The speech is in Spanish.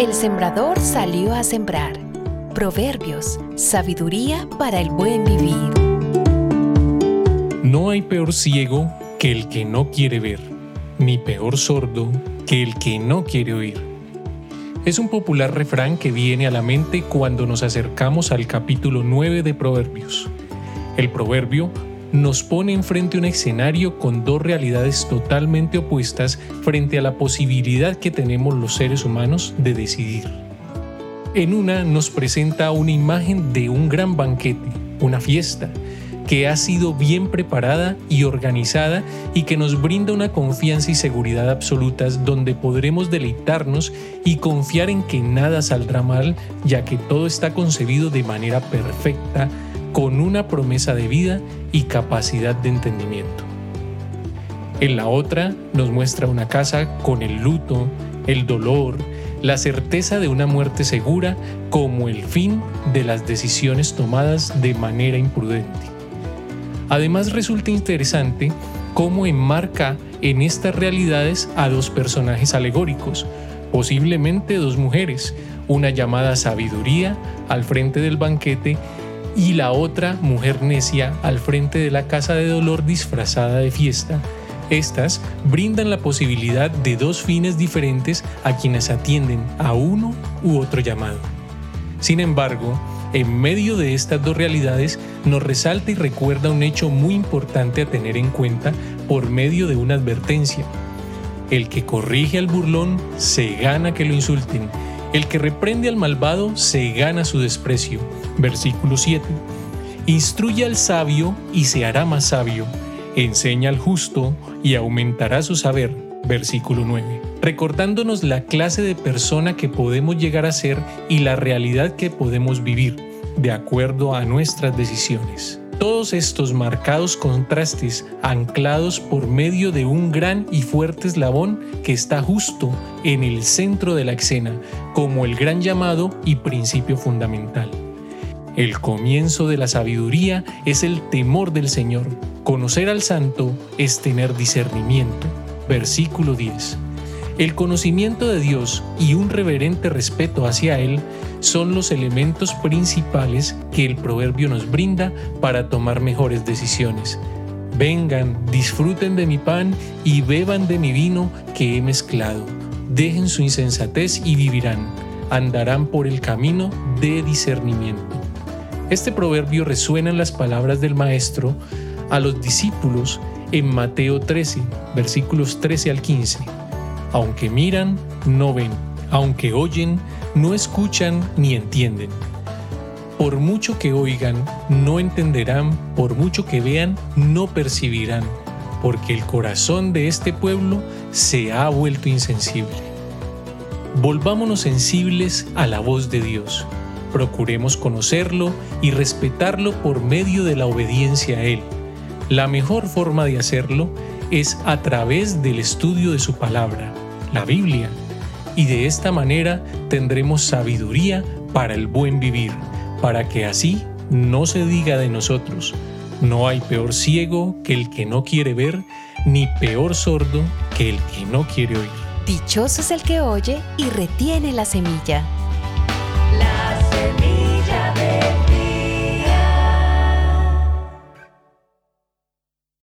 el sembrador salió a sembrar. Proverbios, sabiduría para el buen vivir. No hay peor ciego que el que no quiere ver, ni peor sordo que el que no quiere oír. Es un popular refrán que viene a la mente cuando nos acercamos al capítulo 9 de Proverbios. El proverbio nos pone enfrente un escenario con dos realidades totalmente opuestas frente a la posibilidad que tenemos los seres humanos de decidir. En una nos presenta una imagen de un gran banquete, una fiesta, que ha sido bien preparada y organizada y que nos brinda una confianza y seguridad absolutas donde podremos deleitarnos y confiar en que nada saldrá mal, ya que todo está concebido de manera perfecta, con una promesa de vida y capacidad de entendimiento. En la otra nos muestra una casa con el luto, el dolor, la certeza de una muerte segura como el fin de las decisiones tomadas de manera imprudente. Además resulta interesante cómo enmarca en estas realidades a dos personajes alegóricos, posiblemente dos mujeres, una llamada sabiduría al frente del banquete y la otra mujer necia al frente de la casa de dolor disfrazada de fiesta. Estas brindan la posibilidad de dos fines diferentes a quienes atienden a uno u otro llamado. Sin embargo, en medio de estas dos realidades nos resalta y recuerda un hecho muy importante a tener en cuenta por medio de una advertencia. El que corrige al burlón se gana que lo insulten el que reprende al malvado se gana su desprecio. Versículo 7. Instruye al sabio y se hará más sabio. Enseña al justo y aumentará su saber. Versículo 9. Recordándonos la clase de persona que podemos llegar a ser y la realidad que podemos vivir, de acuerdo a nuestras decisiones. Todos estos marcados contrastes anclados por medio de un gran y fuerte eslabón que está justo en el centro de la escena, como el gran llamado y principio fundamental. El comienzo de la sabiduría es el temor del Señor. Conocer al santo es tener discernimiento. Versículo 10. El conocimiento de Dios y un reverente respeto hacia Él son los elementos principales que el proverbio nos brinda para tomar mejores decisiones. Vengan, disfruten de mi pan y beban de mi vino que he mezclado. Dejen su insensatez y vivirán. Andarán por el camino de discernimiento. Este proverbio resuena en las palabras del Maestro a los discípulos en Mateo 13, versículos 13 al 15. Aunque miran, no ven. Aunque oyen, no escuchan ni entienden. Por mucho que oigan, no entenderán, por mucho que vean, no percibirán, porque el corazón de este pueblo se ha vuelto insensible. Volvámonos sensibles a la voz de Dios. Procuremos conocerlo y respetarlo por medio de la obediencia a Él. La mejor forma de hacerlo es a través del estudio de su palabra, la Biblia, y de esta manera tendremos sabiduría para el buen vivir, para que así no se diga de nosotros, no hay peor ciego que el que no quiere ver, ni peor sordo que el que no quiere oír. Dichoso es el que oye y retiene la semilla me.